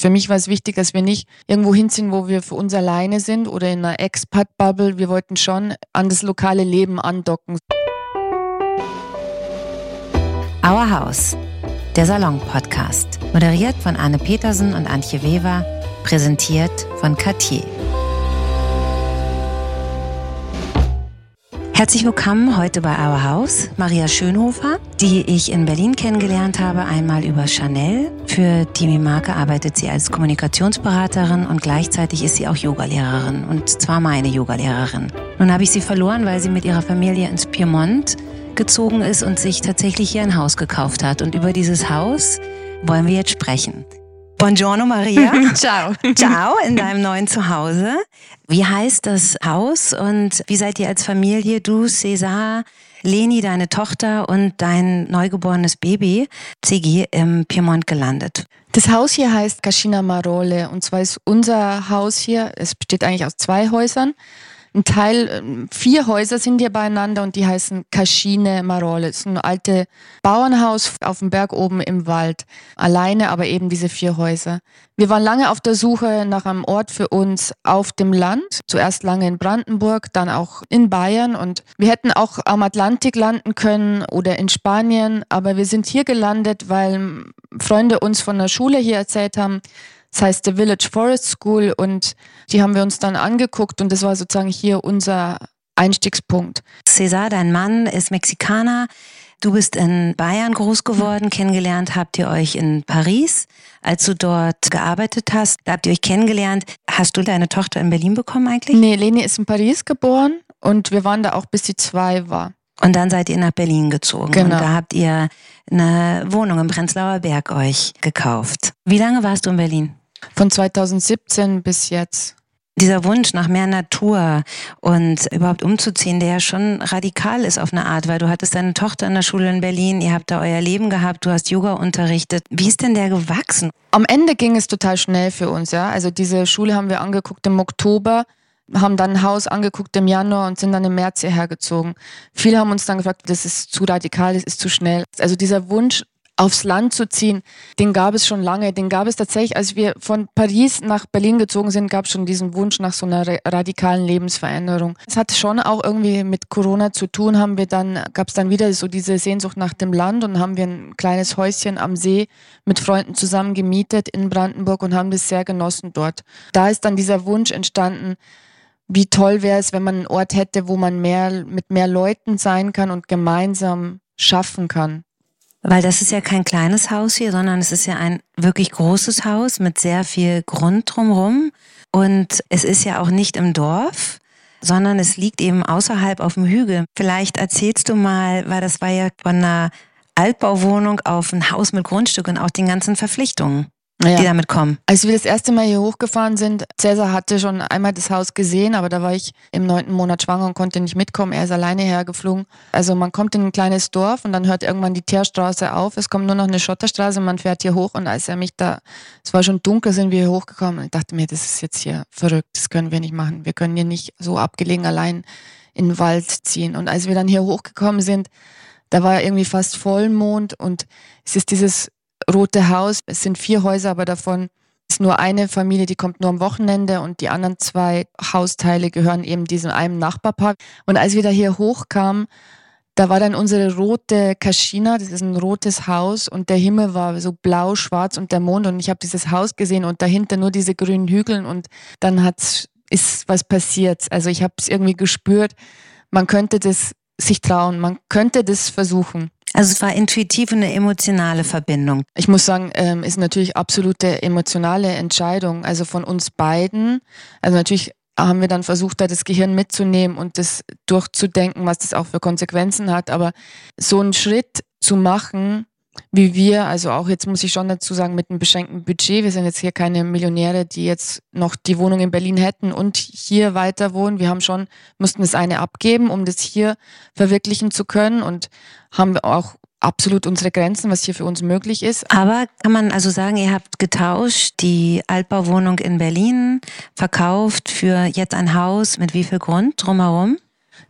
Für mich war es wichtig, dass wir nicht irgendwo hinziehen, wo wir für uns alleine sind oder in einer Expat-Bubble. Wir wollten schon an das lokale Leben andocken. Our House, der Salon-Podcast. Moderiert von Anne Petersen und Antje Weber. Präsentiert von Cartier. Herzlich willkommen heute bei Our House, Maria Schönhofer, die ich in Berlin kennengelernt habe, einmal über Chanel. Für die Marke arbeitet sie als Kommunikationsberaterin und gleichzeitig ist sie auch Yogalehrerin und zwar meine Yogalehrerin. Nun habe ich sie verloren, weil sie mit ihrer Familie ins Piemont gezogen ist und sich tatsächlich hier ein Haus gekauft hat. Und über dieses Haus wollen wir jetzt sprechen. Buongiorno Maria. Ciao. Ciao in deinem neuen Zuhause. Wie heißt das Haus und wie seid ihr als Familie, du, Cesar, Leni, deine Tochter und dein neugeborenes Baby, Ziggy, im Piemont gelandet? Das Haus hier heißt Cascina Marole und zwar ist unser Haus hier, es besteht eigentlich aus zwei Häusern. Ein Teil, ähm, vier Häuser sind hier beieinander und die heißen Cascine Marole. Das ist ein altes Bauernhaus auf dem Berg oben im Wald. Alleine, aber eben diese vier Häuser. Wir waren lange auf der Suche nach einem Ort für uns auf dem Land. Zuerst lange in Brandenburg, dann auch in Bayern und wir hätten auch am Atlantik landen können oder in Spanien, aber wir sind hier gelandet, weil Freunde uns von der Schule hier erzählt haben, das heißt The Village Forest School und die haben wir uns dann angeguckt und das war sozusagen hier unser Einstiegspunkt. Cesar, dein Mann ist Mexikaner. Du bist in Bayern groß geworden, kennengelernt habt ihr euch in Paris, als du dort gearbeitet hast. Da habt ihr euch kennengelernt. Hast du deine Tochter in Berlin bekommen eigentlich? Nee, Leni ist in Paris geboren und wir waren da auch bis sie zwei war. Und dann seid ihr nach Berlin gezogen. Genau. Und da habt ihr eine Wohnung im Prenzlauer Berg euch gekauft. Wie lange warst du in Berlin? Von 2017 bis jetzt. Dieser Wunsch nach mehr Natur und überhaupt umzuziehen, der ja schon radikal ist auf eine Art, weil du hattest deine Tochter in der Schule in Berlin, ihr habt da euer Leben gehabt, du hast Yoga unterrichtet. Wie ist denn der gewachsen? Am Ende ging es total schnell für uns, ja. Also diese Schule haben wir angeguckt im Oktober, haben dann ein Haus angeguckt im Januar und sind dann im März hierher gezogen. Viele haben uns dann gefragt, das ist zu radikal, das ist zu schnell. Also dieser Wunsch aufs Land zu ziehen, den gab es schon lange. Den gab es tatsächlich, als wir von Paris nach Berlin gezogen sind, gab es schon diesen Wunsch nach so einer radikalen Lebensveränderung. Es hat schon auch irgendwie mit Corona zu tun, haben wir dann, gab es dann wieder so diese Sehnsucht nach dem Land und haben wir ein kleines Häuschen am See mit Freunden zusammen gemietet in Brandenburg und haben das sehr genossen dort. Da ist dann dieser Wunsch entstanden, wie toll wäre es, wenn man einen Ort hätte, wo man mehr mit mehr Leuten sein kann und gemeinsam schaffen kann. Weil das ist ja kein kleines Haus hier, sondern es ist ja ein wirklich großes Haus mit sehr viel Grund drumherum. Und es ist ja auch nicht im Dorf, sondern es liegt eben außerhalb auf dem Hügel. Vielleicht erzählst du mal, weil das war ja von einer Altbauwohnung auf ein Haus mit Grundstück und auch den ganzen Verpflichtungen ja. die damit kommen. Als wir das erste Mal hier hochgefahren sind, Cäsar hatte schon einmal das Haus gesehen, aber da war ich im neunten Monat schwanger und konnte nicht mitkommen. Er ist alleine hergeflogen. Also man kommt in ein kleines Dorf und dann hört irgendwann die Teerstraße auf. Es kommt nur noch eine Schotterstraße und man fährt hier hoch. Und als er mich da, es war schon dunkel, sind wir hier hochgekommen. Und ich dachte mir, das ist jetzt hier verrückt. Das können wir nicht machen. Wir können hier nicht so abgelegen allein in den Wald ziehen. Und als wir dann hier hochgekommen sind, da war irgendwie fast Vollmond und es ist dieses Rote Haus. Es sind vier Häuser, aber davon ist nur eine Familie, die kommt nur am Wochenende und die anderen zwei Hausteile gehören eben diesem einem Nachbarpaar. Und als wir da hier hochkamen, da war dann unsere rote Kaschina, das ist ein rotes Haus und der Himmel war so blau, schwarz und der Mond und ich habe dieses Haus gesehen und dahinter nur diese grünen Hügel und dann hat ist was passiert. Also ich habe es irgendwie gespürt, man könnte das sich trauen, man könnte das versuchen. Also es war intuitiv eine emotionale Verbindung. Ich muss sagen, ähm, ist natürlich absolute emotionale Entscheidung, also von uns beiden. Also natürlich haben wir dann versucht, da das Gehirn mitzunehmen und das durchzudenken, was das auch für Konsequenzen hat. Aber so einen Schritt zu machen, wie wir, also auch jetzt muss ich schon dazu sagen, mit einem beschränkten Budget. Wir sind jetzt hier keine Millionäre, die jetzt noch die Wohnung in Berlin hätten und hier weiter wohnen. Wir haben schon, mussten das eine abgeben, um das hier verwirklichen zu können und haben auch absolut unsere Grenzen, was hier für uns möglich ist. Aber kann man also sagen, ihr habt getauscht, die Altbauwohnung in Berlin verkauft für jetzt ein Haus mit wie viel Grund drumherum?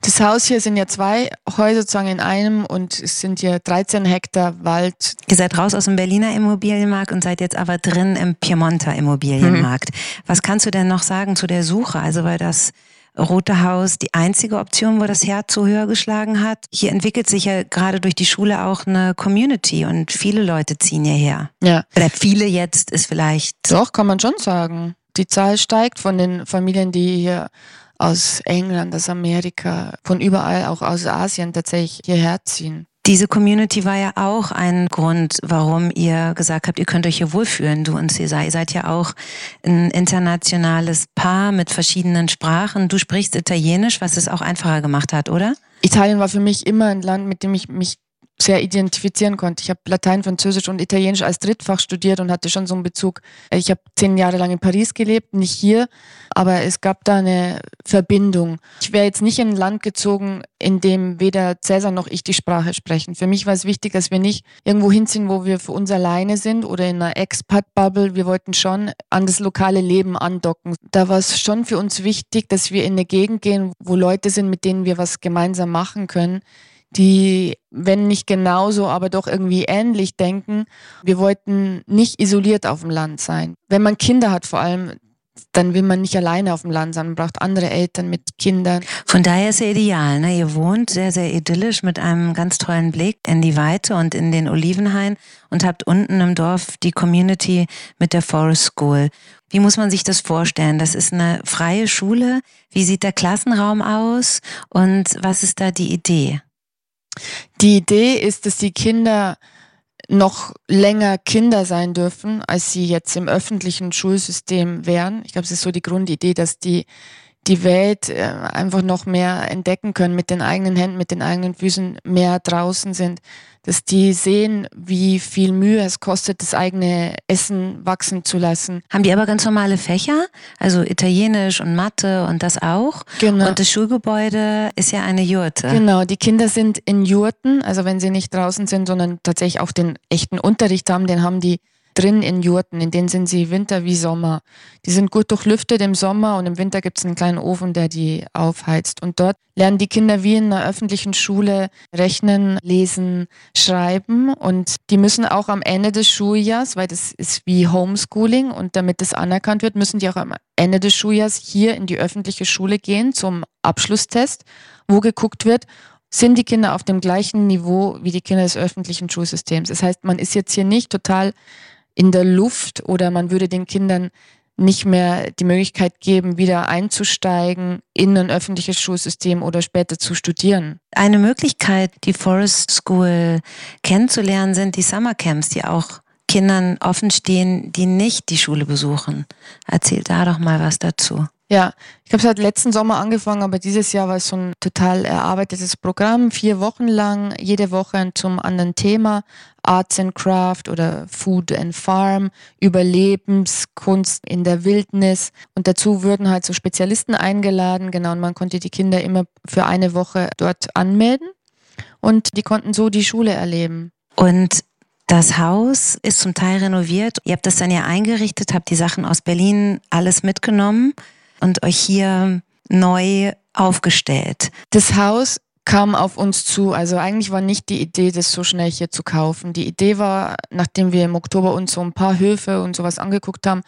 Das Haus hier sind ja zwei Häuser sozusagen in einem und es sind hier 13 Hektar Wald. Ihr seid raus aus dem Berliner Immobilienmarkt und seid jetzt aber drin im Piemonter Immobilienmarkt. Mhm. Was kannst du denn noch sagen zu der Suche? Also weil das Rote Haus die einzige Option, wo das Herz so höher geschlagen hat. Hier entwickelt sich ja gerade durch die Schule auch eine Community und viele Leute ziehen hierher. Ja. Oder viele jetzt ist vielleicht. Doch, kann man schon sagen. Die Zahl steigt von den Familien, die hier aus England, aus Amerika, von überall, auch aus Asien tatsächlich hierher ziehen. Diese Community war ja auch ein Grund, warum ihr gesagt habt, ihr könnt euch hier wohlfühlen, du und Cesar. Ihr seid ja auch ein internationales Paar mit verschiedenen Sprachen. Du sprichst Italienisch, was es auch einfacher gemacht hat, oder? Italien war für mich immer ein Land, mit dem ich mich sehr identifizieren konnte. Ich habe Latein, Französisch und Italienisch als Drittfach studiert und hatte schon so einen Bezug. Ich habe zehn Jahre lang in Paris gelebt, nicht hier, aber es gab da eine Verbindung. Ich wäre jetzt nicht in ein Land gezogen, in dem weder Cäsar noch ich die Sprache sprechen. Für mich war es wichtig, dass wir nicht irgendwo hinziehen, wo wir für uns alleine sind oder in einer Expat-Bubble. Wir wollten schon an das lokale Leben andocken. Da war es schon für uns wichtig, dass wir in eine Gegend gehen, wo Leute sind, mit denen wir was gemeinsam machen können die, wenn nicht genauso, aber doch irgendwie ähnlich denken. Wir wollten nicht isoliert auf dem Land sein. Wenn man Kinder hat vor allem, dann will man nicht alleine auf dem Land sein, man braucht andere Eltern mit Kindern. Von daher ist ja ideal. Ne? Ihr wohnt sehr, sehr idyllisch mit einem ganz tollen Blick in die Weite und in den Olivenhain und habt unten im Dorf die Community mit der Forest School. Wie muss man sich das vorstellen? Das ist eine freie Schule. Wie sieht der Klassenraum aus und was ist da die Idee? Die Idee ist, dass die Kinder noch länger Kinder sein dürfen, als sie jetzt im öffentlichen Schulsystem wären. Ich glaube, es ist so die Grundidee, dass die die Welt äh, einfach noch mehr entdecken können mit den eigenen Händen, mit den eigenen Füßen, mehr draußen sind, dass die sehen, wie viel Mühe es kostet, das eigene Essen wachsen zu lassen. Haben die aber ganz normale Fächer, also Italienisch und Mathe und das auch? Genau. Und das Schulgebäude ist ja eine Jurte. Genau, die Kinder sind in Jurten, also wenn sie nicht draußen sind, sondern tatsächlich auch den echten Unterricht haben, den haben die drin in Jurten, in denen sind sie Winter wie Sommer. Die sind gut durchlüftet im Sommer und im Winter gibt es einen kleinen Ofen, der die aufheizt. Und dort lernen die Kinder wie in einer öffentlichen Schule rechnen, lesen, schreiben und die müssen auch am Ende des Schuljahrs, weil das ist wie Homeschooling und damit das anerkannt wird, müssen die auch am Ende des Schuljahrs hier in die öffentliche Schule gehen zum Abschlusstest, wo geguckt wird, sind die Kinder auf dem gleichen Niveau wie die Kinder des öffentlichen Schulsystems. Das heißt, man ist jetzt hier nicht total in der Luft oder man würde den Kindern nicht mehr die Möglichkeit geben, wieder einzusteigen in ein öffentliches Schulsystem oder später zu studieren. Eine Möglichkeit, die Forest School kennenzulernen, sind die Summercamps, die auch Kindern offen stehen, die nicht die Schule besuchen. Erzähl da doch mal was dazu. Ja, ich habe es letzten Sommer angefangen, aber dieses Jahr war es so ein total erarbeitetes Programm, vier Wochen lang, jede Woche zum anderen Thema, Arts and Craft oder Food and Farm, Überlebenskunst in der Wildnis. Und dazu wurden halt so Spezialisten eingeladen, genau, und man konnte die Kinder immer für eine Woche dort anmelden. Und die konnten so die Schule erleben. Und das Haus ist zum Teil renoviert. Ihr habt das dann ja eingerichtet, habt die Sachen aus Berlin alles mitgenommen und euch hier neu aufgestellt. Das Haus kam auf uns zu. Also eigentlich war nicht die Idee, das so schnell hier zu kaufen. Die Idee war, nachdem wir im Oktober uns so ein paar Höfe und sowas angeguckt haben,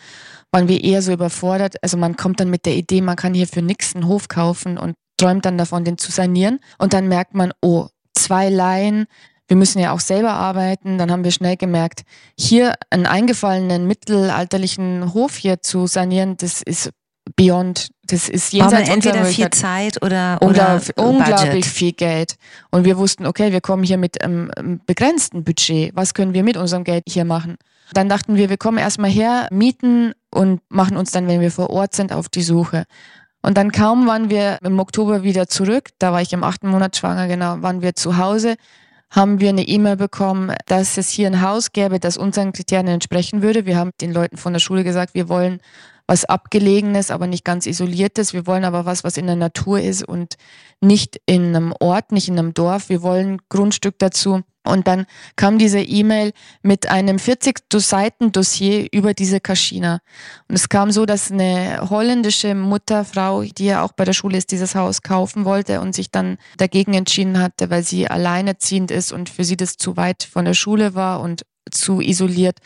waren wir eher so überfordert. Also man kommt dann mit der Idee, man kann hier für nichts einen Hof kaufen und träumt dann davon, den zu sanieren. Und dann merkt man, oh, zwei Laien, wir müssen ja auch selber arbeiten. Dann haben wir schnell gemerkt, hier einen eingefallenen mittelalterlichen Hof hier zu sanieren, das ist beyond. Das ist jenseits Aber entweder viel Zeit oder, oder, oder unglaublich viel Geld. Und wir wussten, okay, wir kommen hier mit einem begrenzten Budget. Was können wir mit unserem Geld hier machen? Dann dachten wir, wir kommen erstmal her, mieten und machen uns dann, wenn wir vor Ort sind, auf die Suche. Und dann kaum waren wir im Oktober wieder zurück, da war ich im achten Monat schwanger, genau, waren wir zu Hause, haben wir eine E-Mail bekommen, dass es hier ein Haus gäbe, das unseren Kriterien entsprechen würde. Wir haben den Leuten von der Schule gesagt, wir wollen was Abgelegenes, aber nicht ganz Isoliertes. Wir wollen aber was, was in der Natur ist und nicht in einem Ort, nicht in einem Dorf. Wir wollen Grundstück dazu, Und dann kam diese E-Mail mit einem 40 Seiten Dossier über diese Kaschina. Und es kam so, dass eine holländische Mutterfrau, die ja auch bei der Schule ist, dieses Haus kaufen wollte und sich dann dagegen entschieden hatte, weil sie alleinerziehend ist und für sie das zu weit von der Schule war und zu isoliert.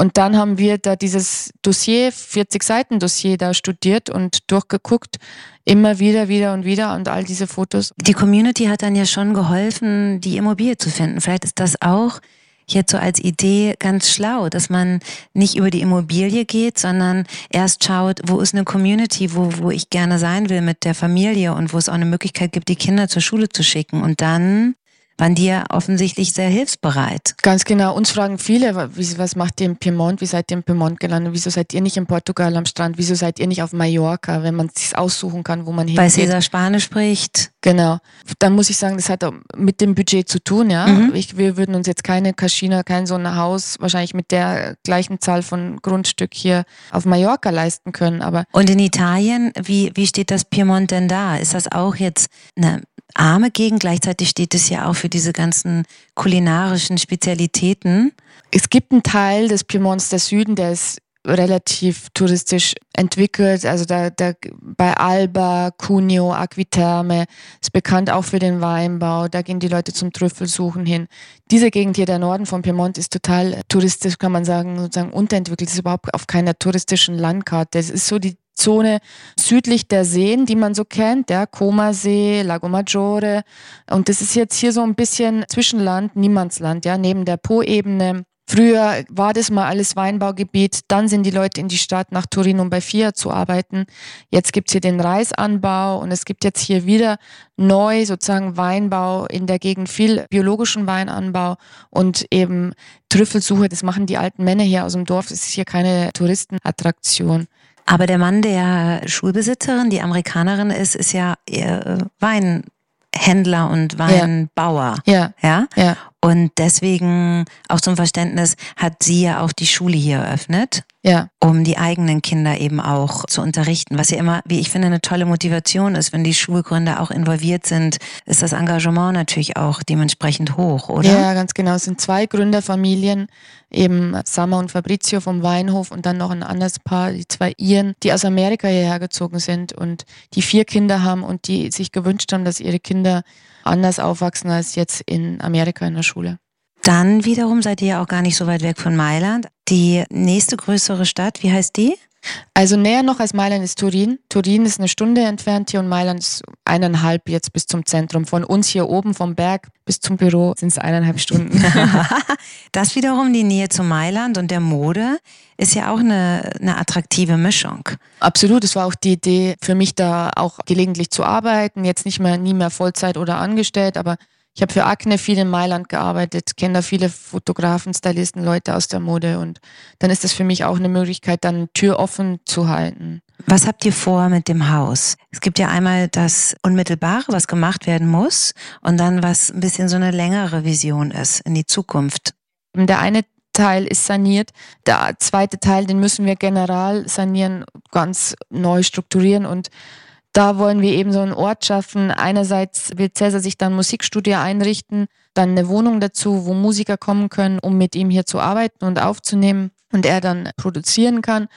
Und dann haben wir da dieses Dossier, 40 Seiten Dossier da studiert und durchgeguckt, immer wieder, wieder und wieder und all diese Fotos. Die Community hat dann ja schon geholfen, die Immobilie zu finden. Vielleicht ist das auch jetzt so als Idee ganz schlau, dass man nicht über die Immobilie geht, sondern erst schaut, wo ist eine Community, wo, wo ich gerne sein will mit der Familie und wo es auch eine Möglichkeit gibt, die Kinder zur Schule zu schicken und dann waren die ja offensichtlich sehr hilfsbereit. Ganz genau. Uns fragen viele, was macht ihr im Piemont? Wie seid ihr im Piemont gelandet? Wieso seid ihr nicht in Portugal am Strand? Wieso seid ihr nicht auf Mallorca, wenn man es sich aussuchen kann, wo man hingeht? Weil Cesar Spanisch spricht. Genau. Dann muss ich sagen, das hat auch mit dem Budget zu tun, ja. Mhm. Ich, wir würden uns jetzt keine Cascina, kein so ein Haus wahrscheinlich mit der gleichen Zahl von Grundstück hier auf Mallorca leisten können. Aber Und in Italien, wie, wie steht das Piemont denn da? Ist das auch jetzt eine arme Gegend. Gleichzeitig steht es ja auch für diese ganzen kulinarischen Spezialitäten. Es gibt einen Teil des Piemonts, der Süden, der ist relativ touristisch entwickelt. Also da, da bei Alba, Cuneo, Aquiterme ist bekannt auch für den Weinbau. Da gehen die Leute zum Trüffelsuchen hin. Diese Gegend hier, der Norden von Piemont, ist total touristisch, kann man sagen, sozusagen unterentwickelt. Ist überhaupt auf keiner touristischen Landkarte. Es ist so die Zone südlich der Seen, die man so kennt, der Comasee, Lago Maggiore. Und das ist jetzt hier so ein bisschen Zwischenland, Niemandsland, ja, neben der Po-Ebene. Früher war das mal alles Weinbaugebiet, dann sind die Leute in die Stadt nach Turin, um bei Fiat zu arbeiten. Jetzt gibt's hier den Reisanbau und es gibt jetzt hier wieder neu sozusagen Weinbau in der Gegend, viel biologischen Weinanbau und eben Trüffelsuche, das machen die alten Männer hier aus dem Dorf, das ist hier keine Touristenattraktion. Aber der Mann der Schulbesitzerin, die Amerikanerin ist, ist ja eher Weinhändler und Weinbauer. Ja. ja. Ja. Und deswegen, auch zum Verständnis, hat sie ja auch die Schule hier eröffnet. Ja. Um die eigenen Kinder eben auch zu unterrichten. Was ja immer, wie ich finde, eine tolle Motivation ist, wenn die Schulgründer auch involviert sind, ist das Engagement natürlich auch dementsprechend hoch, oder? Ja, ganz genau. Es sind zwei Gründerfamilien, eben Summer und Fabrizio vom Weinhof und dann noch ein anderes Paar, die zwei Iren, die aus Amerika hierher gezogen sind und die vier Kinder haben und die sich gewünscht haben, dass ihre Kinder anders aufwachsen als jetzt in Amerika in der Schule. Dann wiederum seid ihr ja auch gar nicht so weit weg von Mailand. Die nächste größere Stadt, wie heißt die? Also näher noch als Mailand ist Turin. Turin ist eine Stunde entfernt hier und Mailand ist eineinhalb jetzt bis zum Zentrum. Von uns hier oben vom Berg bis zum Büro sind es eineinhalb Stunden. das wiederum die Nähe zu Mailand und der Mode ist ja auch eine, eine attraktive Mischung. Absolut. Es war auch die Idee für mich da auch gelegentlich zu arbeiten. Jetzt nicht mehr, nie mehr Vollzeit oder angestellt, aber ich habe für Akne viel in Mailand gearbeitet, kenne da viele Fotografen, Stylisten, Leute aus der Mode und dann ist das für mich auch eine Möglichkeit, dann Tür offen zu halten. Was habt ihr vor mit dem Haus? Es gibt ja einmal das Unmittelbare, was gemacht werden muss und dann was ein bisschen so eine längere Vision ist in die Zukunft. Der eine Teil ist saniert. Der zweite Teil, den müssen wir general sanieren, ganz neu strukturieren und da wollen wir eben so einen Ort schaffen. Einerseits will Cäsar sich dann Musikstudio einrichten, dann eine Wohnung dazu, wo Musiker kommen können, um mit ihm hier zu arbeiten und aufzunehmen und er dann produzieren kann.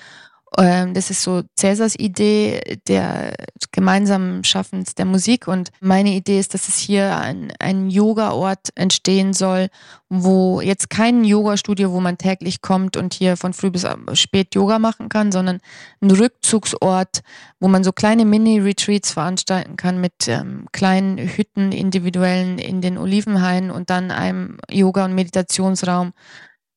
Ähm, das ist so Cäsars Idee der gemeinsamen Schaffens der Musik. Und meine Idee ist, dass es hier ein, ein Yoga-Ort entstehen soll, wo jetzt kein Yoga-Studio, wo man täglich kommt und hier von früh bis spät Yoga machen kann, sondern ein Rückzugsort, wo man so kleine Mini-Retreats veranstalten kann mit ähm, kleinen Hütten, individuellen in den Olivenhainen und dann einem Yoga- und Meditationsraum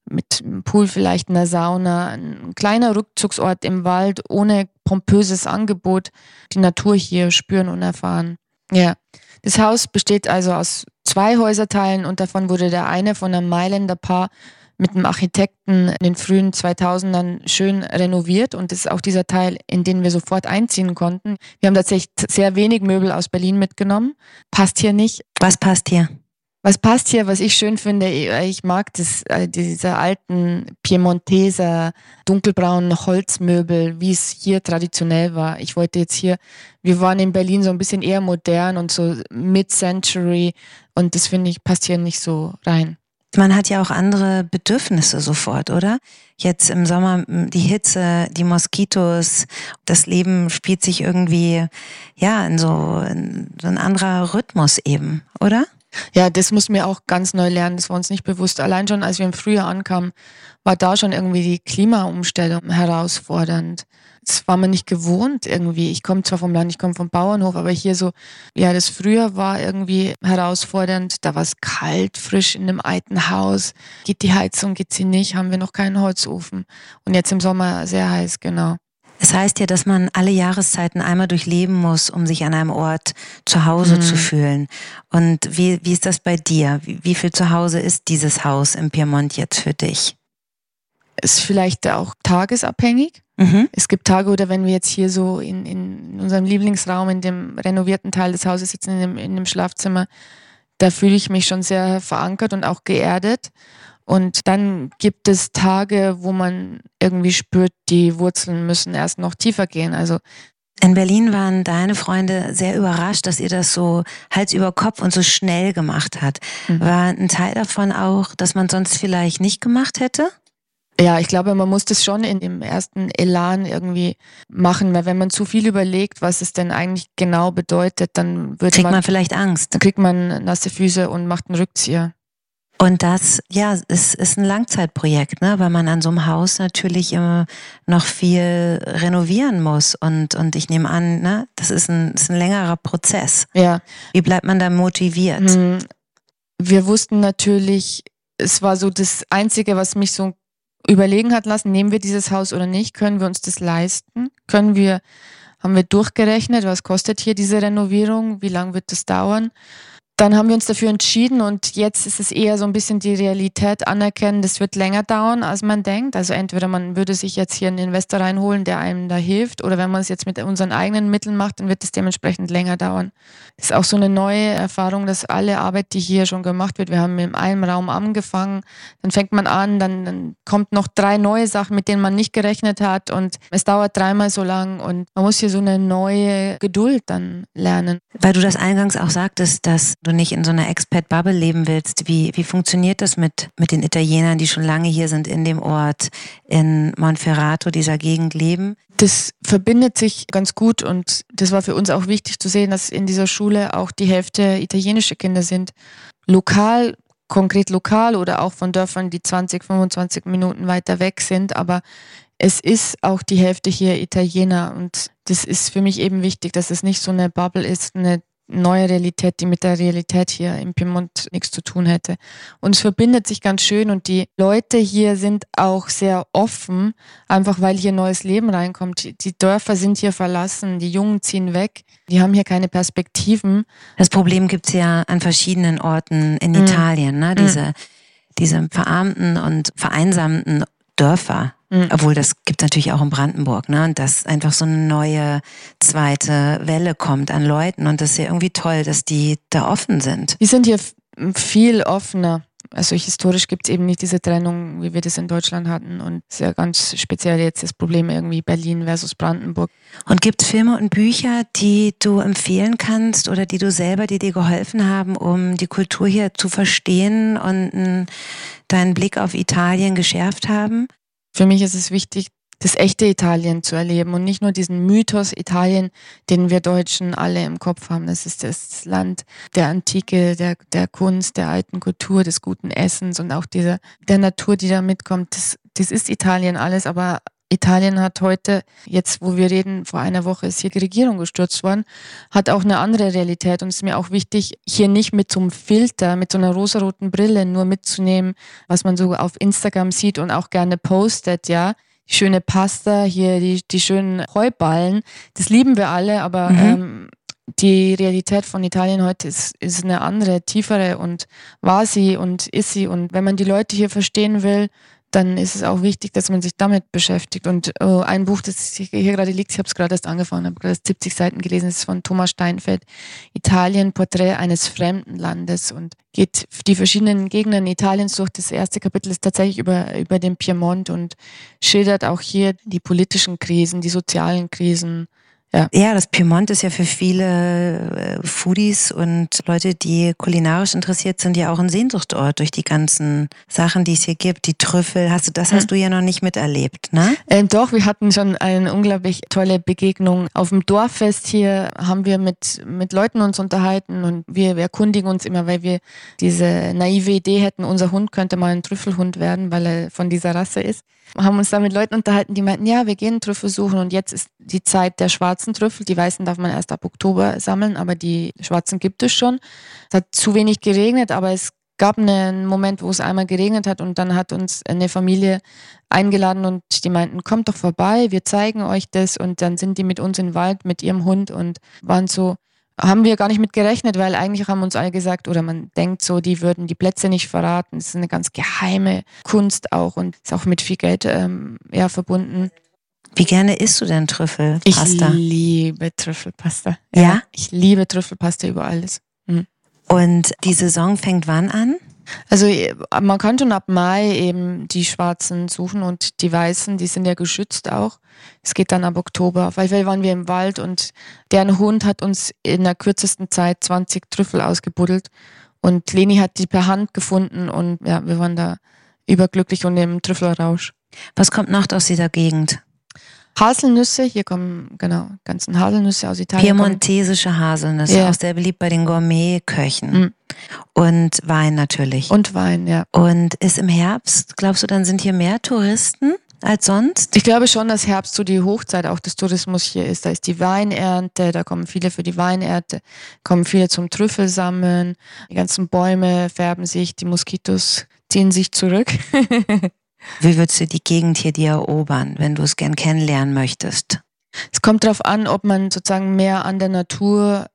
mit einem Pool, vielleicht einer Sauna, ein kleiner Rückzugsort im Wald ohne pompöses Angebot, die Natur hier spüren und erfahren. Ja, das Haus besteht also aus zwei Häuserteilen und davon wurde der eine von einem Mailänder Paar mit einem Architekten in den frühen 2000ern schön renoviert und das ist auch dieser Teil, in den wir sofort einziehen konnten. Wir haben tatsächlich sehr wenig Möbel aus Berlin mitgenommen. Passt hier nicht. Was passt hier? Was passt hier, was ich schön finde, ich mag das, äh, diese alten Piemonteser dunkelbraunen Holzmöbel, wie es hier traditionell war. Ich wollte jetzt hier, wir waren in Berlin so ein bisschen eher modern und so mid-century und das finde ich passt hier nicht so rein. Man hat ja auch andere Bedürfnisse sofort, oder? Jetzt im Sommer die Hitze, die Moskitos, das Leben spielt sich irgendwie ja in so, in so ein anderer Rhythmus eben, oder? Ja, das mussten wir auch ganz neu lernen. Das war uns nicht bewusst. Allein schon, als wir im Frühjahr ankamen, war da schon irgendwie die Klimaumstellung herausfordernd. Das war man nicht gewohnt irgendwie. Ich komme zwar vom Land, ich komme vom Bauernhof, aber hier so, ja, das Frühjahr war irgendwie herausfordernd. Da war es kalt, frisch in einem alten Haus. Geht die Heizung, geht sie nicht? Haben wir noch keinen Holzofen? Und jetzt im Sommer sehr heiß, genau. Es heißt ja, dass man alle Jahreszeiten einmal durchleben muss, um sich an einem Ort zu Hause mhm. zu fühlen. Und wie, wie ist das bei dir? Wie, wie viel zu Hause ist dieses Haus im Piemont jetzt für dich? Ist vielleicht auch tagesabhängig. Mhm. Es gibt Tage, oder wenn wir jetzt hier so in, in unserem Lieblingsraum, in dem renovierten Teil des Hauses sitzen, in dem, in dem Schlafzimmer, da fühle ich mich schon sehr verankert und auch geerdet. Und dann gibt es Tage, wo man irgendwie spürt, die Wurzeln müssen erst noch tiefer gehen. Also in Berlin waren deine Freunde sehr überrascht, dass ihr das so Hals über Kopf und so schnell gemacht hat. Mhm. War ein Teil davon auch, dass man sonst vielleicht nicht gemacht hätte? Ja, ich glaube, man muss das schon in dem ersten Elan irgendwie machen, weil wenn man zu viel überlegt, was es denn eigentlich genau bedeutet, dann wird kriegt man, man vielleicht Angst. Dann kriegt man nasse Füße und macht einen Rückzieher. Und das, ja, ist, ist ein Langzeitprojekt, ne? weil man an so einem Haus natürlich immer noch viel renovieren muss. Und, und ich nehme an, ne? das ist ein, ist ein längerer Prozess. Ja. Wie bleibt man da motiviert? Hm. Wir wussten natürlich, es war so das Einzige, was mich so überlegen hat lassen, nehmen wir dieses Haus oder nicht? Können wir uns das leisten? Können wir, haben wir durchgerechnet, was kostet hier diese Renovierung? Wie lange wird das dauern? Dann haben wir uns dafür entschieden und jetzt ist es eher so ein bisschen die Realität anerkennen, das wird länger dauern, als man denkt. Also entweder man würde sich jetzt hier einen Investor reinholen, der einem da hilft, oder wenn man es jetzt mit unseren eigenen Mitteln macht, dann wird es dementsprechend länger dauern. Das ist auch so eine neue Erfahrung, dass alle Arbeit, die hier schon gemacht wird, wir haben in einem Raum angefangen, dann fängt man an, dann, dann kommt noch drei neue Sachen, mit denen man nicht gerechnet hat und es dauert dreimal so lang und man muss hier so eine neue Geduld dann lernen. Weil du das eingangs auch sagtest, dass du nicht in so einer Expat-Bubble leben willst, wie, wie funktioniert das mit, mit den Italienern, die schon lange hier sind in dem Ort, in Monferrato, dieser Gegend leben? Das verbindet sich ganz gut und das war für uns auch wichtig zu sehen, dass in dieser Schule auch die Hälfte italienische Kinder sind. Lokal konkret lokal oder auch von Dörfern, die 20, 25 Minuten weiter weg sind, aber es ist auch die Hälfte hier Italiener und das ist für mich eben wichtig, dass es nicht so eine Bubble ist, eine neue Realität, die mit der Realität hier im Piemont nichts zu tun hätte. Und es verbindet sich ganz schön und die Leute hier sind auch sehr offen, einfach weil hier neues Leben reinkommt. Die Dörfer sind hier verlassen, die Jungen ziehen weg, die haben hier keine Perspektiven. Das Problem gibt's ja an verschiedenen Orten in mhm. Italien, ne? diese, mhm. diese verarmten und vereinsamten Dörfer. Mhm. Obwohl das gibt natürlich auch in Brandenburg, ne? Und dass einfach so eine neue zweite Welle kommt an Leuten. Und das ist ja irgendwie toll, dass die da offen sind. Die sind hier viel offener. Also historisch gibt es eben nicht diese Trennung, wie wir das in Deutschland hatten. Und es ist ja ganz speziell jetzt das Problem irgendwie Berlin versus Brandenburg. Und gibt es Filme und Bücher, die du empfehlen kannst oder die du selber, die dir geholfen haben, um die Kultur hier zu verstehen und deinen Blick auf Italien geschärft haben? Für mich ist es wichtig, das echte Italien zu erleben und nicht nur diesen Mythos Italien, den wir Deutschen alle im Kopf haben. Das ist das Land der Antike, der, der Kunst, der alten Kultur, des guten Essens und auch dieser, der Natur, die da mitkommt. Das, das ist Italien alles, aber Italien hat heute, jetzt wo wir reden, vor einer Woche ist hier die Regierung gestürzt worden, hat auch eine andere Realität und es ist mir auch wichtig, hier nicht mit so einem Filter, mit so einer rosaroten Brille nur mitzunehmen, was man so auf Instagram sieht und auch gerne postet, ja. Die schöne Pasta, hier die, die schönen Heuballen, das lieben wir alle, aber mhm. ähm, die Realität von Italien heute ist, ist eine andere, tiefere und war sie und ist sie. Und wenn man die Leute hier verstehen will, dann ist es auch wichtig, dass man sich damit beschäftigt. Und oh, ein Buch, das hier gerade liegt, ich habe es gerade erst angefangen, habe gerade 70 Seiten gelesen, ist von Thomas Steinfeld, Italien, Porträt eines fremden Landes und geht die verschiedenen Gegenden Italiens durch. Das erste Kapitel ist tatsächlich über, über den Piemont und schildert auch hier die politischen Krisen, die sozialen Krisen, ja. ja, das Piemont ist ja für viele äh, Foodies und Leute, die kulinarisch interessiert sind, ja auch ein Sehnsuchtort durch die ganzen Sachen, die es hier gibt. Die Trüffel, hast du, das hast hm. du ja noch nicht miterlebt, ne? Äh, doch, wir hatten schon eine unglaublich tolle Begegnung. Auf dem Dorffest hier haben wir mit, mit Leuten uns unterhalten und wir, wir erkundigen uns immer, weil wir diese naive Idee hätten, unser Hund könnte mal ein Trüffelhund werden, weil er von dieser Rasse ist. Wir haben uns da mit Leuten unterhalten, die meinten, ja, wir gehen Trüffel suchen und jetzt ist die Zeit der schwarzen Trüffel. Die weißen darf man erst ab Oktober sammeln, aber die schwarzen gibt es schon. Es hat zu wenig geregnet, aber es gab einen Moment, wo es einmal geregnet hat und dann hat uns eine Familie eingeladen und die meinten, kommt doch vorbei, wir zeigen euch das und dann sind die mit uns im Wald mit ihrem Hund und waren so, haben wir gar nicht mit gerechnet, weil eigentlich haben uns alle gesagt, oder man denkt so, die würden die Plätze nicht verraten. Das ist eine ganz geheime Kunst auch und ist auch mit viel Geld ähm, ja, verbunden. Wie gerne isst du denn Trüffelpasta? Ich liebe Trüffelpasta. Ja? ja? Ich liebe Trüffelpasta über alles. Mhm. Und die Saison fängt wann an? Also äh, man kann schon ab Mai eben die Schwarzen suchen und die Weißen, die sind ja geschützt auch. Es geht dann ab Oktober. Auf jeden waren wir im Wald und deren Hund hat uns in der kürzesten Zeit 20 Trüffel ausgebuddelt und Leni hat die per Hand gefunden und ja, wir waren da überglücklich und im Trüffelrausch. Was kommt noch aus dieser Gegend? Haselnüsse, hier kommen genau ganzen Haselnüsse aus Italien. Piemontesische Haselnüsse, ja. auch sehr beliebt bei den Gourmetköchen. Mhm. Und Wein natürlich. Und Wein, ja. Und ist im Herbst, glaubst du, dann sind hier mehr Touristen? als sonst? Ich glaube schon, dass Herbst so die Hochzeit auch des Tourismus hier ist. Da ist die Weinernte, da kommen viele für die Weinernte, kommen viele zum Trüffelsammeln. Die ganzen Bäume färben sich, die Moskitos ziehen sich zurück. Wie würdest du die Gegend hier dir erobern, wenn du es gern kennenlernen möchtest? Es kommt darauf an, ob man sozusagen mehr an der Natur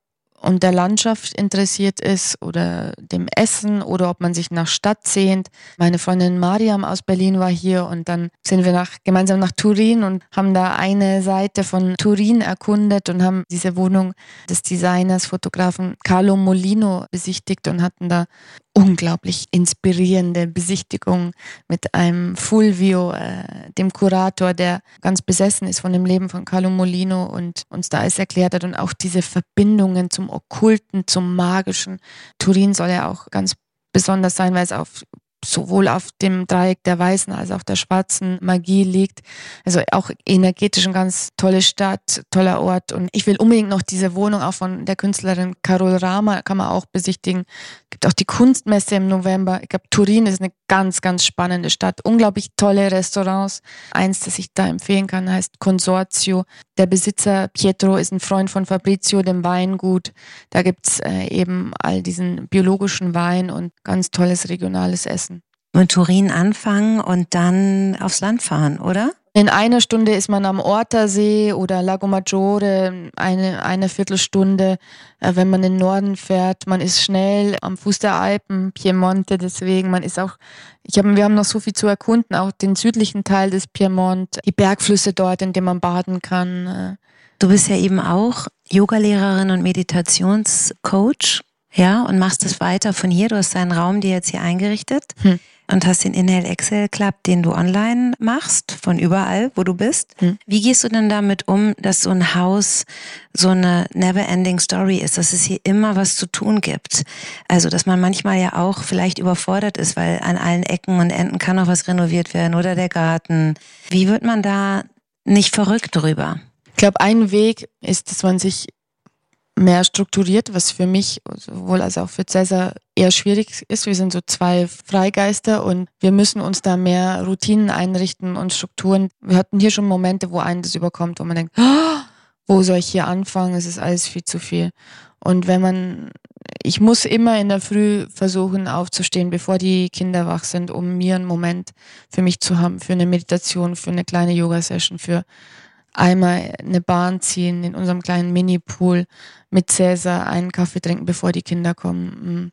und der Landschaft interessiert ist oder dem Essen oder ob man sich nach Stadt sehnt. Meine Freundin Mariam aus Berlin war hier und dann sind wir nach, gemeinsam nach Turin und haben da eine Seite von Turin erkundet und haben diese Wohnung des Designers, Fotografen Carlo Molino besichtigt und hatten da unglaublich inspirierende Besichtigung mit einem Fulvio, äh, dem Kurator, der ganz besessen ist von dem Leben von Carlo Molino und uns da alles erklärt hat und auch diese Verbindungen zum Okkulten, zum Magischen. Turin soll ja auch ganz besonders sein, weil es auf sowohl auf dem Dreieck der weißen als auch der schwarzen Magie liegt. Also auch energetisch ein ganz tolle Stadt, toller Ort. Und ich will unbedingt noch diese Wohnung auch von der Künstlerin Carol Rama, kann man auch besichtigen. Es gibt auch die Kunstmesse im November. Ich glaube, Turin ist eine ganz, ganz spannende Stadt. Unglaublich tolle Restaurants. Eins, das ich da empfehlen kann, heißt Consortio. Der Besitzer Pietro ist ein Freund von Fabrizio, dem Weingut. Da gibt's äh, eben all diesen biologischen Wein und ganz tolles regionales Essen in Turin anfangen und dann aufs Land fahren, oder? In einer Stunde ist man am Ortersee oder Lago Maggiore, eine, eine Viertelstunde, äh, wenn man in den Norden fährt. Man ist schnell am Fuß der Alpen, Piemonte, deswegen, man ist auch, ich hab, wir haben noch so viel zu erkunden, auch den südlichen Teil des Piemont, die Bergflüsse dort, in denen man baden kann. Äh. Du bist ja eben auch Yogalehrerin und Meditationscoach, ja, und machst es weiter von hier. Du hast deinen Raum dir jetzt hier eingerichtet. Hm und hast den Inhale Excel Club, den du online machst, von überall, wo du bist. Hm. Wie gehst du denn damit um, dass so ein Haus so eine never-ending Story ist, dass es hier immer was zu tun gibt? Also, dass man manchmal ja auch vielleicht überfordert ist, weil an allen Ecken und Enden kann noch was renoviert werden oder der Garten. Wie wird man da nicht verrückt drüber? Ich glaube, ein Weg ist, dass man sich mehr strukturiert, was für mich sowohl als auch für Cäsar eher schwierig ist. Wir sind so zwei Freigeister und wir müssen uns da mehr Routinen einrichten und Strukturen. Wir hatten hier schon Momente, wo einen das überkommt, wo man denkt, oh, wo soll ich hier anfangen? Es ist alles viel zu viel. Und wenn man, ich muss immer in der Früh versuchen aufzustehen, bevor die Kinder wach sind, um mir einen Moment für mich zu haben, für eine Meditation, für eine kleine Yoga-Session, für einmal eine Bahn ziehen in unserem kleinen Mini-Pool mit Cäsar, einen Kaffee trinken, bevor die Kinder kommen. Mm.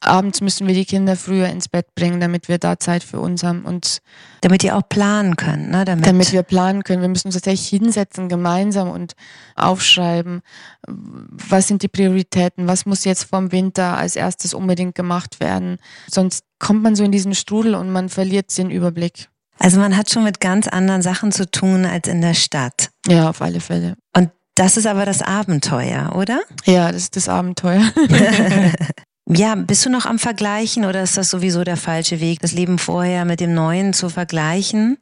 Abends müssen wir die Kinder früher ins Bett bringen, damit wir da Zeit für uns haben und damit ihr auch planen könnt, ne? Damit, damit wir planen können. Wir müssen uns tatsächlich hinsetzen gemeinsam und aufschreiben, was sind die Prioritäten, was muss jetzt vom Winter als erstes unbedingt gemacht werden. Sonst kommt man so in diesen Strudel und man verliert den Überblick. Also man hat schon mit ganz anderen Sachen zu tun als in der Stadt. Ja, auf alle Fälle. Und das ist aber das Abenteuer, oder? Ja, das ist das Abenteuer. ja, bist du noch am Vergleichen oder ist das sowieso der falsche Weg, das Leben vorher mit dem Neuen zu vergleichen?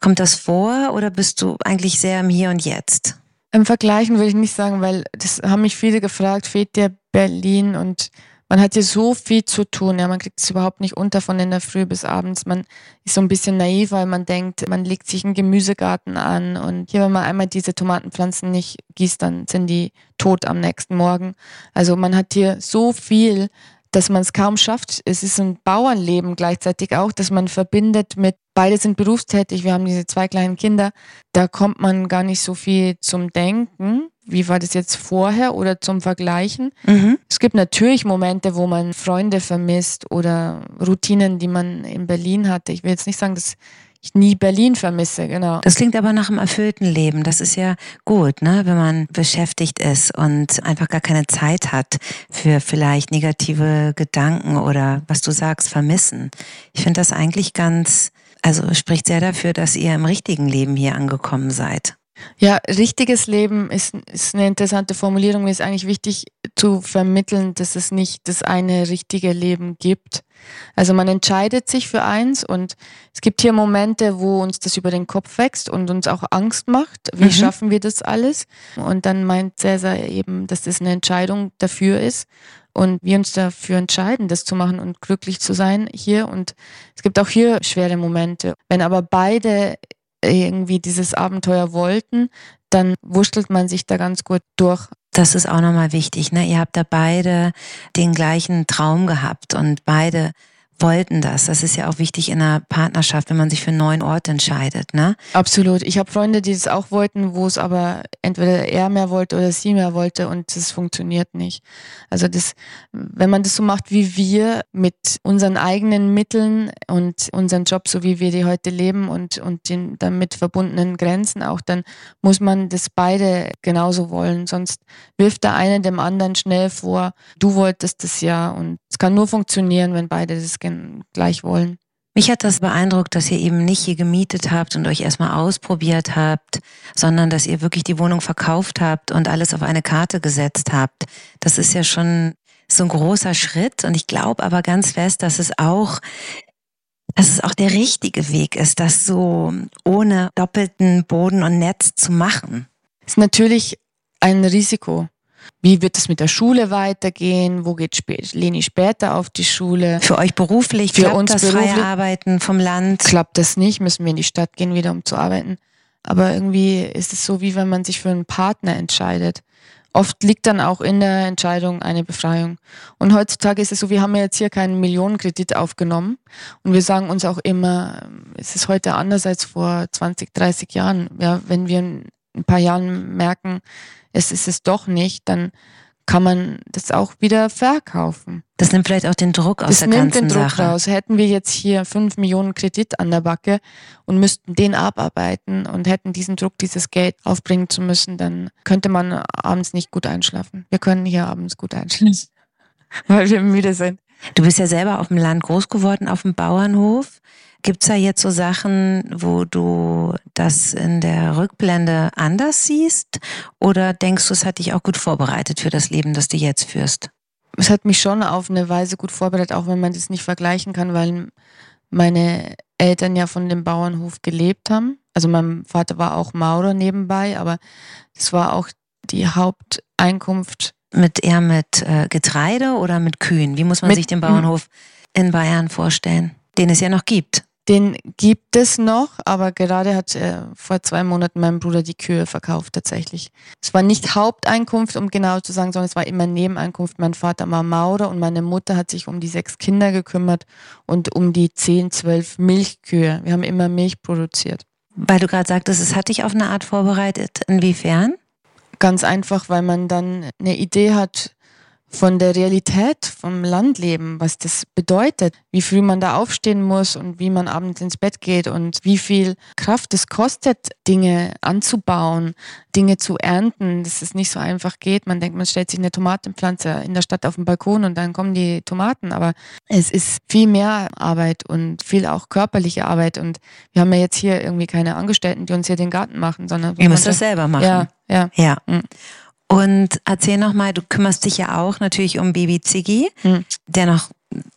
Kommt das vor oder bist du eigentlich sehr im Hier und Jetzt? Im Vergleichen würde ich nicht sagen, weil das haben mich viele gefragt, fehlt dir Berlin und man hat hier so viel zu tun, ja, man kriegt es überhaupt nicht unter von in der Früh bis abends. Man ist so ein bisschen naiv, weil man denkt, man legt sich einen Gemüsegarten an und hier, wenn man einmal diese Tomatenpflanzen nicht gießt, dann sind die tot am nächsten Morgen. Also man hat hier so viel, dass man es kaum schafft. Es ist ein Bauernleben gleichzeitig auch, dass man verbindet mit, beide sind berufstätig, wir haben diese zwei kleinen Kinder, da kommt man gar nicht so viel zum Denken wie war das jetzt vorher oder zum Vergleichen. Mhm. Es gibt natürlich Momente, wo man Freunde vermisst oder Routinen, die man in Berlin hatte. Ich will jetzt nicht sagen, dass ich nie Berlin vermisse, genau. Das klingt aber nach einem erfüllten Leben. Das ist ja gut, ne? wenn man beschäftigt ist und einfach gar keine Zeit hat für vielleicht negative Gedanken oder was du sagst, vermissen. Ich finde das eigentlich ganz, also spricht sehr dafür, dass ihr im richtigen Leben hier angekommen seid. Ja, richtiges Leben ist, ist eine interessante Formulierung. Mir ist eigentlich wichtig zu vermitteln, dass es nicht das eine richtige Leben gibt. Also man entscheidet sich für eins und es gibt hier Momente, wo uns das über den Kopf wächst und uns auch Angst macht. Wie mhm. schaffen wir das alles? Und dann meint Cäsar eben, dass das eine Entscheidung dafür ist und wir uns dafür entscheiden, das zu machen und glücklich zu sein hier. Und es gibt auch hier schwere Momente. Wenn aber beide irgendwie dieses Abenteuer wollten, dann wurschtelt man sich da ganz gut durch. Das ist auch nochmal wichtig. Ne? Ihr habt da beide den gleichen Traum gehabt und beide wollten das. Das ist ja auch wichtig in einer Partnerschaft, wenn man sich für einen neuen Ort entscheidet, ne? Absolut. Ich habe Freunde, die das auch wollten, wo es aber entweder er mehr wollte oder sie mehr wollte und das funktioniert nicht. Also das, wenn man das so macht wie wir mit unseren eigenen Mitteln und unseren Job, so wie wir die heute leben und, und den damit verbundenen Grenzen auch, dann muss man das beide genauso wollen. Sonst wirft der eine dem anderen schnell vor, du wolltest das ja und es kann nur funktionieren, wenn beide das gleich wollen. Mich hat das beeindruckt, dass ihr eben nicht hier gemietet habt und euch erstmal ausprobiert habt, sondern dass ihr wirklich die Wohnung verkauft habt und alles auf eine Karte gesetzt habt. Das ist ja schon so ein großer Schritt und ich glaube aber ganz fest, dass es auch dass es auch der richtige Weg ist, das so ohne doppelten Boden und Netz zu machen. Ist natürlich ein Risiko. Wie wird es mit der Schule weitergehen? Wo geht Leni später auf die Schule? Für euch beruflich? Für klappt uns das beruflich? freie Arbeiten vom Land? Klappt das nicht? Müssen wir in die Stadt gehen wieder, um zu arbeiten? Aber irgendwie ist es so, wie wenn man sich für einen Partner entscheidet. Oft liegt dann auch in der Entscheidung eine Befreiung. Und heutzutage ist es so, wir haben ja jetzt hier keinen Millionenkredit aufgenommen. Und wir sagen uns auch immer, es ist heute anders als vor 20, 30 Jahren. Ja, wenn wir in ein paar Jahren merken, es ist es doch nicht, dann kann man das auch wieder verkaufen. Das nimmt vielleicht auch den Druck aus das der ganzen Sache. Das nimmt den Druck Sache. raus. Hätten wir jetzt hier fünf Millionen Kredit an der Backe und müssten den abarbeiten und hätten diesen Druck, dieses Geld aufbringen zu müssen, dann könnte man abends nicht gut einschlafen. Wir können hier abends gut einschlafen, weil wir müde sind. Du bist ja selber auf dem Land groß geworden, auf dem Bauernhof. Gibt's da jetzt so Sachen, wo du das in der Rückblende anders siehst? Oder denkst du, es hat dich auch gut vorbereitet für das Leben, das du jetzt führst? Es hat mich schon auf eine Weise gut vorbereitet, auch wenn man das nicht vergleichen kann, weil meine Eltern ja von dem Bauernhof gelebt haben. Also mein Vater war auch Maurer nebenbei, aber das war auch die Haupteinkunft. Mit eher mit äh, Getreide oder mit Kühen? Wie muss man mit, sich den Bauernhof in Bayern vorstellen, den es ja noch gibt? Den gibt es noch, aber gerade hat äh, vor zwei Monaten mein Bruder die Kühe verkauft tatsächlich. Es war nicht Haupteinkunft, um genau zu sagen, sondern es war immer Nebeneinkunft. Mein Vater war Maurer und meine Mutter hat sich um die sechs Kinder gekümmert und um die zehn, zwölf Milchkühe. Wir haben immer Milch produziert. Weil du gerade sagtest, es hat dich auf eine Art vorbereitet. Inwiefern? Ganz einfach, weil man dann eine Idee hat, von der Realität vom Landleben, was das bedeutet, wie früh man da aufstehen muss und wie man abends ins Bett geht und wie viel Kraft es kostet, Dinge anzubauen, Dinge zu ernten, dass es nicht so einfach geht. Man denkt, man stellt sich eine Tomatenpflanze in der Stadt auf den Balkon und dann kommen die Tomaten, aber es ist viel mehr Arbeit und viel auch körperliche Arbeit und wir haben ja jetzt hier irgendwie keine Angestellten, die uns hier den Garten machen, sondern wir müssen das selber machen. Ja, ja. ja. Mhm. Und erzähl nochmal, du kümmerst dich ja auch natürlich um Baby Ziggy, mhm. der noch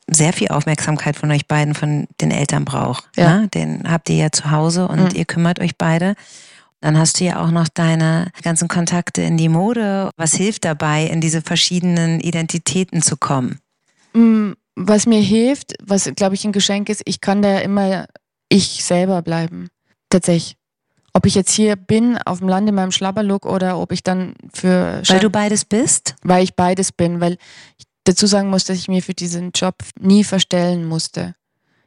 sehr viel Aufmerksamkeit von euch beiden, von den Eltern braucht. Ja. Ne? Den habt ihr ja zu Hause und mhm. ihr kümmert euch beide. Dann hast du ja auch noch deine ganzen Kontakte in die Mode. Was hilft dabei, in diese verschiedenen Identitäten zu kommen? Mm, was mir hilft, was glaube ich ein Geschenk ist, ich kann da immer ich selber bleiben. Tatsächlich ob ich jetzt hier bin, auf dem Land in meinem Schlabberlook oder ob ich dann für. Weil du beides bist? Weil ich beides bin, weil ich dazu sagen muss, dass ich mir für diesen Job nie verstellen musste.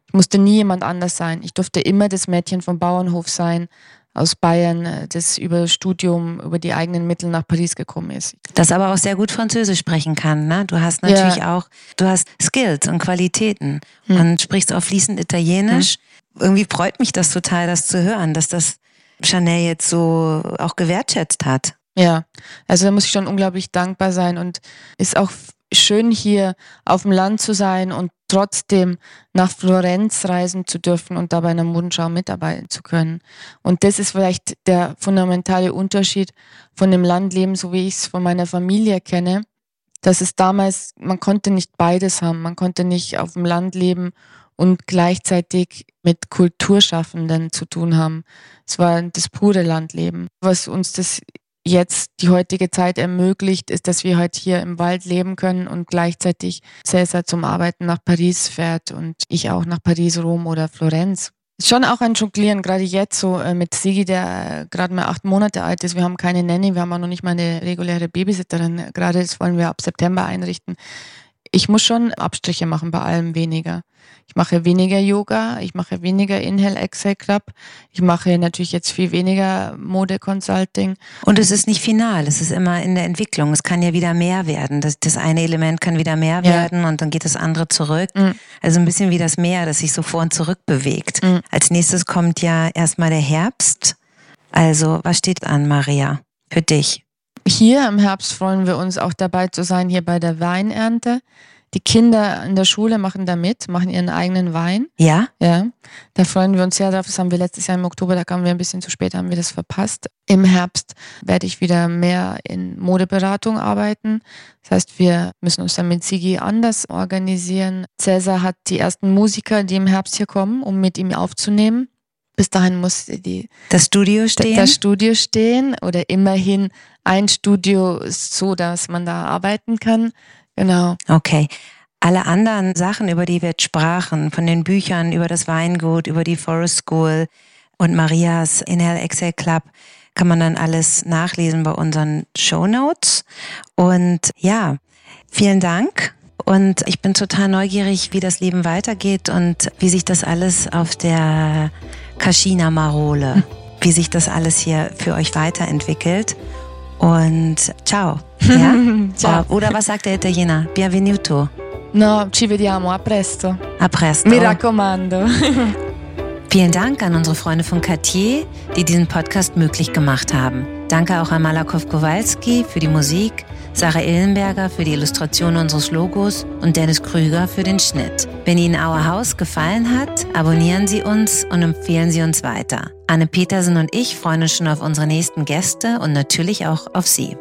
Ich musste nie jemand anders sein. Ich durfte immer das Mädchen vom Bauernhof sein, aus Bayern, das über Studium, über die eigenen Mittel nach Paris gekommen ist. Das aber auch sehr gut Französisch sprechen kann. Ne? Du hast natürlich ja. auch, du hast Skills und Qualitäten hm. und sprichst auch fließend Italienisch. Hm. Irgendwie freut mich das total, das zu hören, dass das Chanel jetzt so auch gewertschätzt hat. Ja, also da muss ich schon unglaublich dankbar sein und ist auch schön hier auf dem Land zu sein und trotzdem nach Florenz reisen zu dürfen und dabei in der Modenschau mitarbeiten zu können. Und das ist vielleicht der fundamentale Unterschied von dem Landleben, so wie ich es von meiner Familie kenne, dass es damals, man konnte nicht beides haben. Man konnte nicht auf dem Land leben und gleichzeitig mit Kulturschaffenden zu tun haben. Es war das pure Landleben. Was uns das jetzt die heutige Zeit ermöglicht, ist, dass wir halt hier im Wald leben können und gleichzeitig Cäsar zum Arbeiten nach Paris fährt und ich auch nach Paris, Rom oder Florenz. Schon auch ein Jonglieren, gerade jetzt so äh, mit Sigi, der gerade mal acht Monate alt ist. Wir haben keine Nanny, wir haben auch noch nicht mal eine reguläre Babysitterin. Gerade das wollen wir ab September einrichten. Ich muss schon Abstriche machen, bei allem weniger. Ich mache weniger Yoga, ich mache weniger Inhale Exhale Club, ich mache natürlich jetzt viel weniger Mode Consulting. Und es ist nicht final, es ist immer in der Entwicklung. Es kann ja wieder mehr werden. Das, das eine Element kann wieder mehr ja. werden und dann geht das andere zurück. Mhm. Also ein bisschen wie das Meer, das sich so vor und zurück bewegt. Mhm. Als nächstes kommt ja erstmal der Herbst. Also was steht an, Maria, für dich? Hier im Herbst freuen wir uns auch dabei zu sein, hier bei der Weinernte. Die Kinder in der Schule machen da mit, machen ihren eigenen Wein. Ja? Ja. Da freuen wir uns sehr drauf. Das haben wir letztes Jahr im Oktober, da kamen wir ein bisschen zu spät, haben wir das verpasst. Im Herbst werde ich wieder mehr in Modeberatung arbeiten. Das heißt, wir müssen uns dann mit Sigi anders organisieren. Cäsar hat die ersten Musiker, die im Herbst hier kommen, um mit ihm aufzunehmen. Bis dahin muss die, das Studio stehen. Das Studio stehen oder immerhin ein Studio so, dass man da arbeiten kann. Genau. Okay. Alle anderen Sachen, über die wir jetzt sprachen, von den Büchern über das Weingut, über die Forest School und Marias Inhale Excel Club, kann man dann alles nachlesen bei unseren Show Notes. Und ja, vielen Dank. Und ich bin total neugierig, wie das Leben weitergeht und wie sich das alles auf der Kaschina Marole, wie sich das alles hier für euch weiterentwickelt. Und ciao. Ja? ciao. Oder was sagt der Italiener? Bienvenuto. No, ci vediamo, a presto. A presto. Mi raccomando. Vielen Dank an unsere Freunde von Cartier, die diesen Podcast möglich gemacht haben. Danke auch an Malakow Kowalski für die Musik, Sarah Illenberger für die Illustration unseres Logos und Dennis Krüger für den Schnitt. Wenn Ihnen Our House gefallen hat, abonnieren Sie uns und empfehlen Sie uns weiter. Anne Petersen und ich freuen uns schon auf unsere nächsten Gäste und natürlich auch auf Sie.